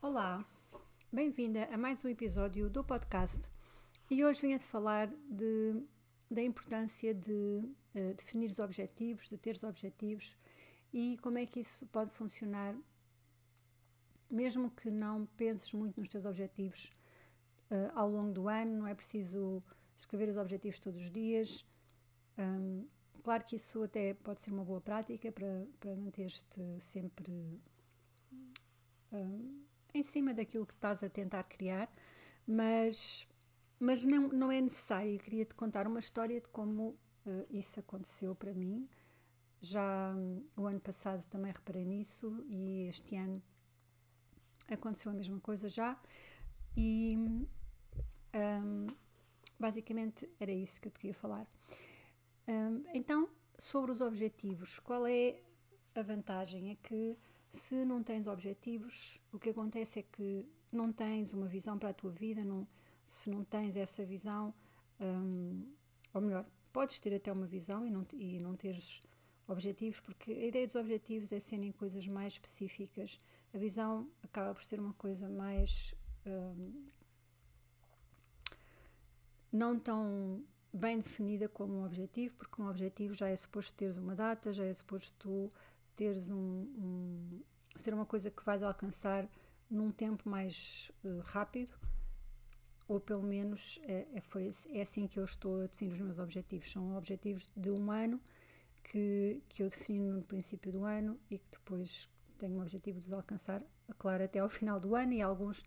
Olá, bem-vinda a mais um episódio do podcast. E hoje venho-te falar de, da importância de uh, definir os objetivos, de ter os objetivos e como é que isso pode funcionar mesmo que não penses muito nos teus objetivos uh, ao longo do ano, não é preciso escrever os objetivos todos os dias. Um, claro que isso até pode ser uma boa prática para, para manter-te sempre um, em cima daquilo que estás a tentar criar, mas, mas não, não é necessário. Eu queria te contar uma história de como uh, isso aconteceu para mim. Já um, o ano passado também reparei nisso e este ano aconteceu a mesma coisa já e um, basicamente era isso que eu te queria falar. Um, então, sobre os objetivos, qual é a vantagem? É que se não tens objetivos, o que acontece é que não tens uma visão para a tua vida, não, se não tens essa visão, um, ou melhor, podes ter até uma visão e não, e não teres objetivos, porque a ideia dos objetivos é serem coisas mais específicas. A visão acaba por ser uma coisa mais. Um, não tão bem definida como um objetivo, porque um objetivo já é suposto teres uma data, já é suposto tu teres um, um ser uma coisa que vais alcançar num tempo mais uh, rápido, ou pelo menos é, é, foi, é assim que eu estou a definir os meus objetivos. São objetivos de um ano que, que eu defino no princípio do ano e que depois tenho o objetivo de alcançar, claro, até ao final do ano e alguns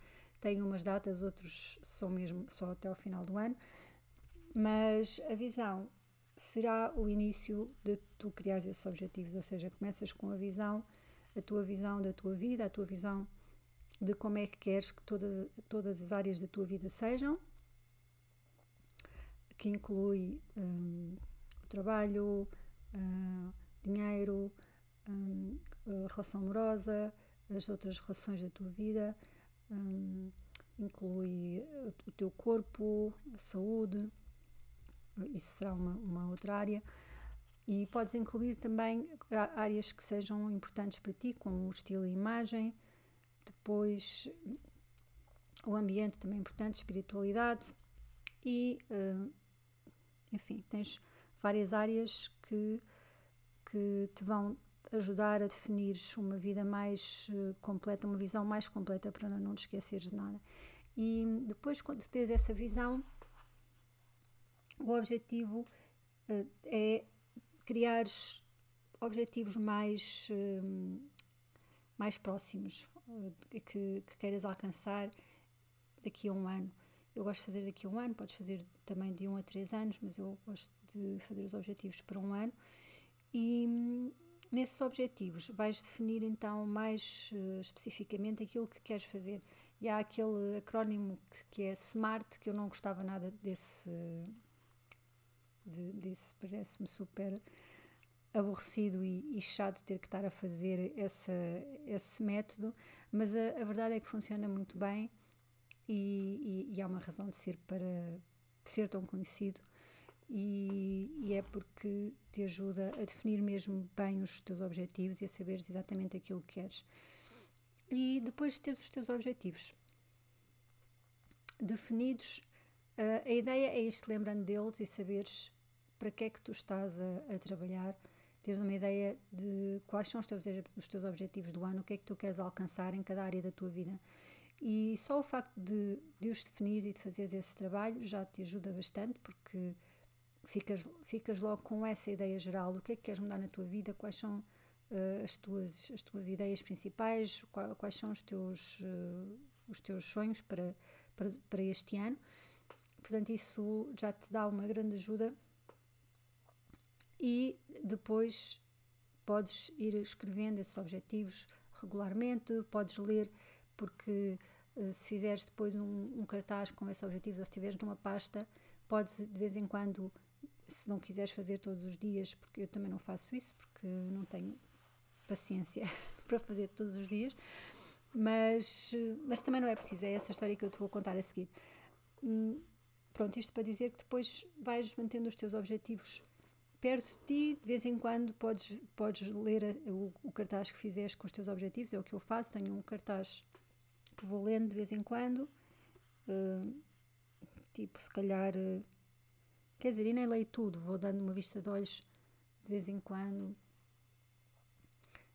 têm umas datas, outros são mesmo só até ao final do ano, mas a visão será o início de tu criares esses objetivos, ou seja, começas com a visão, a tua visão da tua vida, a tua visão de como é que queres que todas, todas as áreas da tua vida sejam, que inclui um, o trabalho, uh, dinheiro, um, relação amorosa, as outras relações da tua vida, um, inclui o teu corpo, a saúde, isso será uma, uma outra área. E podes incluir também áreas que sejam importantes para ti, como o estilo e imagem, depois o ambiente também é importante, espiritualidade e, uh, enfim, tens várias áreas que, que te vão ajudar a definir uma vida mais uh, completa, uma visão mais completa para não te esqueceres de nada. E depois, quando tens essa visão, o objetivo uh, é criar objetivos mais, uh, mais próximos que, que queiras alcançar daqui a um ano. Eu gosto de fazer daqui a um ano, podes fazer também de um a três anos, mas eu gosto de fazer os objetivos para um ano e nesses objetivos vais definir então mais uh, especificamente aquilo que queres fazer. E há aquele acrónimo que, que é SMART, que eu não gostava nada desse, de, desse parece-me super aborrecido e, e, chato ter que estar a fazer essa, esse método, mas a, a verdade é que funciona muito bem e, e, e há uma razão de ser para ser tão conhecido e, e, é porque te ajuda a definir mesmo bem os teus objetivos e a saberes exatamente aquilo que queres. E depois de teres os teus objetivos definidos, uh, a ideia é ir lembrando deles e saberes para que é que tu estás a, a, trabalhar, teres uma ideia de quais são os teus, os teus objetivos do ano, o que é que tu queres alcançar em cada área da tua vida. E só o facto de, de os definir e de fazeres esse trabalho já te ajuda bastante, porque ficas, ficas logo com essa ideia geral. Do que é que queres mudar na tua vida, quais são uh, as, tuas, as tuas ideias principais, quais, são os teus, uh, os teus sonhos para, para, para este ano. Portanto, isso já te dá uma grande ajuda. E depois podes ir escrevendo esses objetivos regularmente, podes ler, porque uh, se fizeres depois um, um, cartaz com esses objetivos ou se estiveres numa pasta, podes de vez em quando se não quiseres fazer todos os dias, porque eu também não faço isso, porque não tenho paciência para fazer todos os dias, Mas, mas também não é preciso, é essa história que eu te vou contar a seguir. Hum, pronto, isto para dizer que depois vais mantendo os teus objetivos perto de ti, de vez em quando podes, podes ler o, o, cartaz que fizeste com os teus objetivos, é o que eu faço, tenho um cartaz que vou lendo de vez em quando, uh, tipo, se calhar, uh, quer dizer, e nem leio tudo, vou dando uma vista de olhos de vez em quando.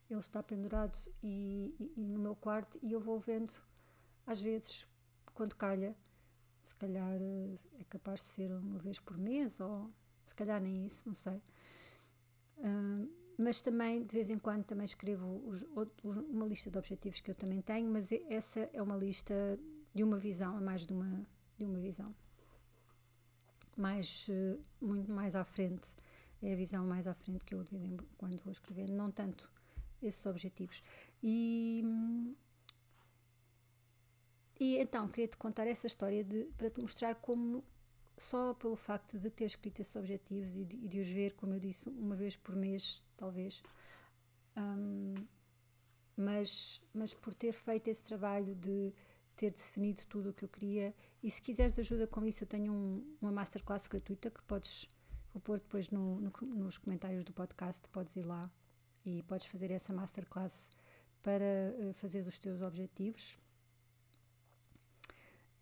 Ele está pendurado e, e, e no meu quarto e eu vou vendo, às vezes, quando calha, se calhar uh, é capaz de ser uma vez por mês ou se calhar nem isso, não sei. Uh, mas também, de vez em quando, também escrevo os, os, uma lista de objetivos que eu também tenho, mas essa é uma lista de uma visão, é mais de uma, de uma visão. Mais, uh, muito mais à frente, é a visão mais à frente que eu de quando vou escrever, não tanto esses objetivos. E, e então, queria-te contar essa história de, para te mostrar como só pelo facto de ter escrito esses objetivos e de, e de os ver, como eu disse, uma vez por mês, talvez, um, mas, mas por ter feito esse trabalho de ter definido tudo o que eu queria. E se quiseres ajuda com isso, eu tenho um, uma masterclass gratuita que podes, vou pôr depois no, no, nos comentários do podcast, podes ir lá e podes fazer essa masterclass para uh, fazer os teus objetivos.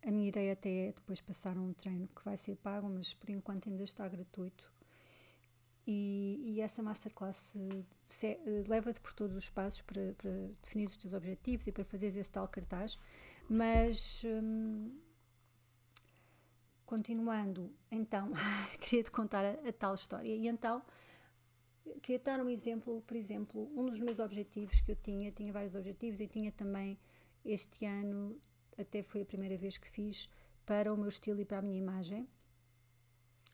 A minha ideia até é depois passar um treino que vai ser pago, mas por enquanto ainda está gratuito. E, e essa masterclass uh, leva-te por todos os passos para, para, definir os teus objetivos e para fazeres esse tal cartaz. Mas, hum, continuando, então, queria-te contar a, a, tal história. E então, queria dar um exemplo, por exemplo, um dos meus objetivos que eu tinha, tinha vários objetivos e tinha também este ano até foi a primeira vez que fiz para o meu estilo e para a minha imagem.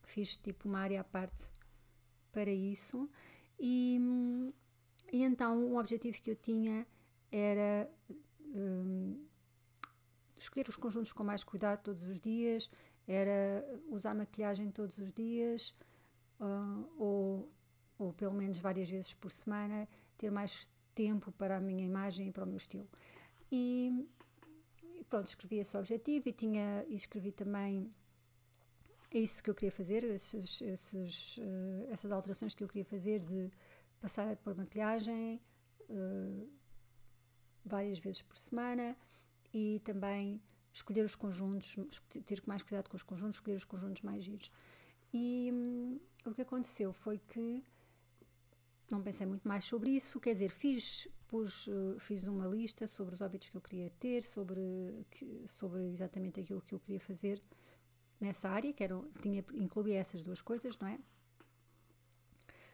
Fiz tipo uma área à parte para isso. E, e então um objetivo que eu tinha era um, escolher os conjuntos com mais cuidado todos os dias, era usar maquilhagem todos os dias, uh, ou, ou pelo menos várias vezes por semana, ter mais tempo para a minha imagem e para o meu estilo. E pronto, escrevi esse objetivo e tinha e escrevi também isso que eu queria fazer, esses, esses, uh, essas alterações que eu queria fazer de passar por maquilhagem uh, várias vezes por semana e também escolher os conjuntos, ter mais cuidado com os conjuntos, escolher os conjuntos mais giros. E hum, o que aconteceu foi que não pensei muito mais sobre isso, quer dizer, fiz, pus, eh, fiz uma lista sobre os hábitos que eu queria ter, sobre, sobre exatamente aquilo que eu queria fazer nessa área, que era, tinha, incluía essas duas coisas, não é?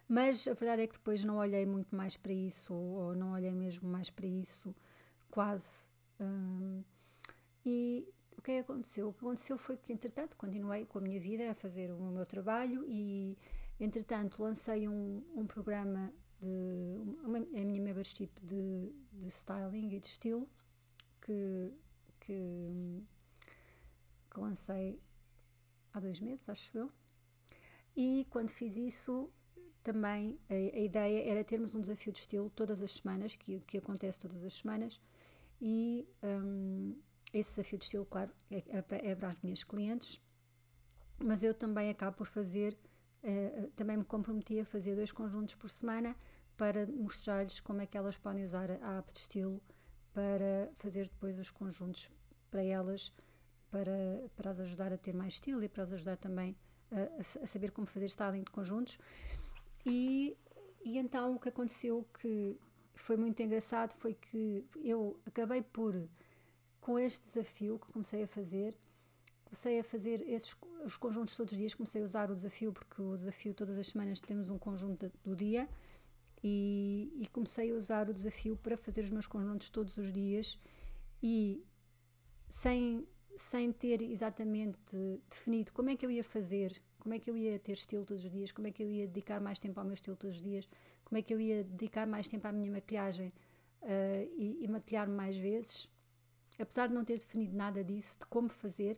Mas a verdade é que depois não olhei muito mais para isso, ou não olhei mesmo mais para isso, quase. Hum, e o é que aconteceu? O que aconteceu foi que, entretanto, continuei com a minha vida a fazer o meu trabalho e Entretanto, lancei um, um programa de uma, a minha membership de, de styling e de estilo que, que, que lancei há dois meses, acho eu. E quando fiz isso, também a, a, ideia era termos um desafio de estilo todas as semanas, que, que acontece todas as semanas, e um, esse desafio de estilo, claro, é, é, é para as minhas clientes, mas eu também acabo por fazer Uh, também me comprometi a fazer dois conjuntos por semana para mostrar-lhes como é que elas podem usar a app de estilo para fazer depois os conjuntos para elas, para, para as ajudar a ter mais estilo e para as ajudar também a, a saber como fazer styling de conjuntos. E, e então o que aconteceu que foi muito engraçado foi que eu acabei por, com este desafio que comecei a fazer, comecei a fazer esses, os conjuntos todos os dias, comecei a usar o desafio, porque o desafio todas as semanas temos um conjunto do dia, e, e, comecei a usar o desafio para fazer os meus conjuntos todos os dias e sem, sem ter exatamente definido como é que eu ia fazer, como é que eu ia ter estilo todos os dias, como é que eu ia dedicar mais tempo ao meu estilo todos os dias, como é que eu ia dedicar mais tempo à minha maquilhagem uh, e, e maquilhar-me mais vezes, apesar de não ter definido nada disso, de como fazer,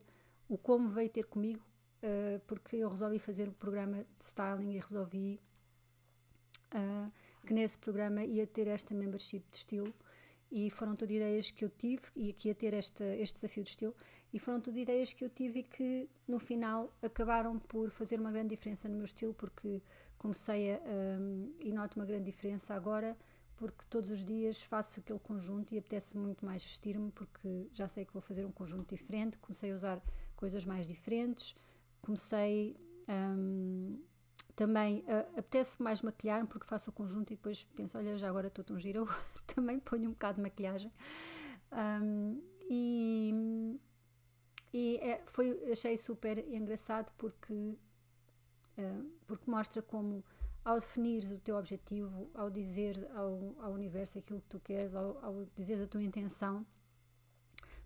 o como veio ter comigo, uh, porque eu resolvi fazer um programa de styling e resolvi uh, que nesse programa ia ter esta membership de estilo e foram tudo ideias que eu tive e aqui a ter este desafio de estilo e foram tudo ideias que eu tive e que no final acabaram por fazer uma grande diferença no meu estilo porque comecei a, um, e noto uma grande diferença agora porque todos os dias faço aquele conjunto e apetece muito mais vestir-me porque já sei que vou fazer um conjunto diferente, comecei a usar coisas mais diferentes, comecei um, também uh, apetece mais maquilhar porque faço o conjunto e depois penso, olha, já agora estou tão gira, eu também ponho um bocado de maquilhagem. Um, e e é, foi, achei super engraçado porque, uh, porque mostra como ao definir o teu objetivo, ao dizer ao, ao universo aquilo que tu queres, ao, ao dizer a tua intenção,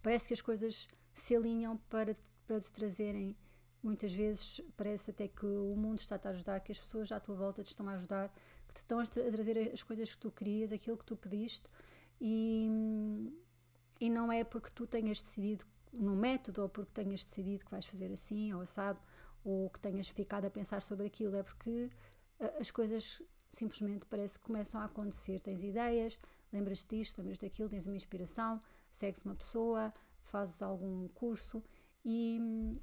parece que as coisas se alinham para, para te trazerem. Muitas vezes parece até que o mundo está-te a ajudar, que as pessoas à tua volta te estão a ajudar, que te estão a trazer as coisas que tu querias, aquilo que tu pediste, e, e não é porque tu tenhas decidido no método ou porque tenhas decidido que vais fazer assim ou assado ou que tenhas ficado a pensar sobre aquilo, é porque as coisas simplesmente parece que começam a acontecer. Tens ideias, lembras-te disto, lembras daquilo, tens uma inspiração, segues uma pessoa, fazes algum curso e hum,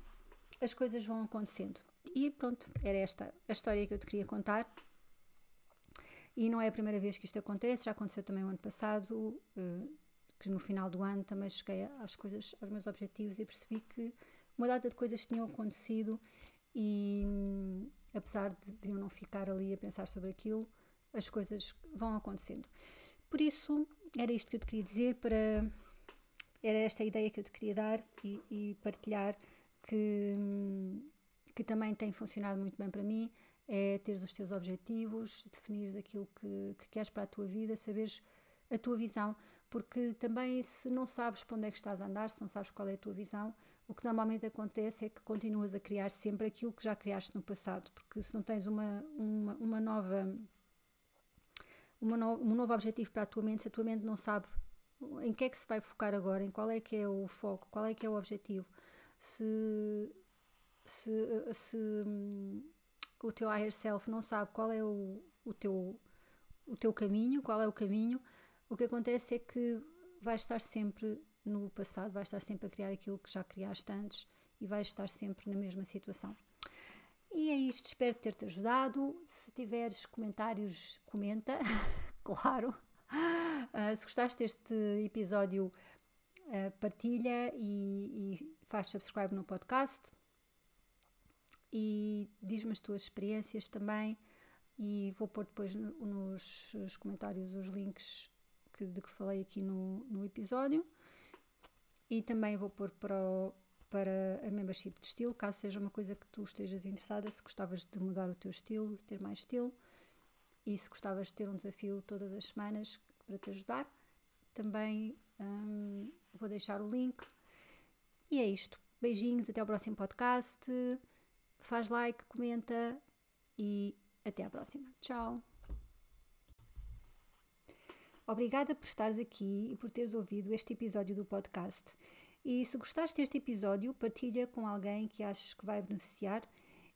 as coisas vão acontecendo. E pronto, era esta a história que eu te queria contar. E não é a primeira vez que isto acontece, já aconteceu também o ano passado, uh, que no final do ano também cheguei às coisas, aos meus objetivos e percebi que uma data de coisas tinham acontecido e apesar de, de, eu não ficar ali a pensar sobre aquilo, as coisas vão acontecendo. Por isso, era isto que eu te queria dizer, para, era esta a ideia que eu te queria dar e, e partilhar que, que também tem funcionado muito bem para mim, é teres os teus objetivos, definires aquilo que, que queres para a tua vida, saberes a tua visão, porque também se não sabes para onde é que estás a andar, se não sabes qual é a tua visão, o que normalmente acontece é que continuas a criar sempre aquilo que já criaste no passado, porque se não tens uma, uma, uma nova uma no, um novo objetivo para a tua mente, se a tua mente não sabe em que é que se vai focar agora, em qual é que é o foco, qual é que é o objetivo, se, se, se o teu higher self não sabe qual é o, o, teu, o teu caminho, qual é o caminho, o que acontece é que vais estar sempre no passado, vais estar sempre a criar aquilo que já criaste antes e vais estar sempre na mesma situação. E é isto, espero ter-te ajudado. Se tiveres comentários, comenta, claro. Uh, se gostaste deste episódio, uh, partilha e, e faz subscribe no podcast. E diz-me as tuas experiências também. E vou pôr depois nos, nos comentários os links que, de que falei aqui no, no episódio. E também vou pôr para, para a membership de estilo, caso seja uma coisa que tu estejas interessada, se gostavas de mudar o teu estilo, de ter mais estilo, e se gostavas de ter um desafio todas as semanas para te ajudar, também hum, vou deixar o link. E é isto. Beijinhos, até ao próximo podcast. Faz like, comenta e até à próxima. Tchau! Obrigada por estares aqui e por teres ouvido este episódio do podcast. E se gostaste deste episódio, partilha com alguém que achas que vai beneficiar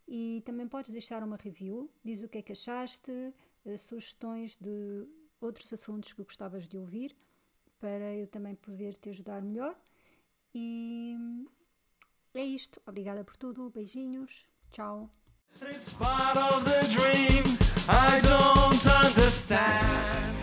e também podes deixar uma review, diz o que é que achaste, eh, sugestões de outros assuntos que gostavas de ouvir, para eu também poder te ajudar melhor. E é isto. Obrigada por tudo. Beijinhos. Tchau. It's part of the dream I don't understand.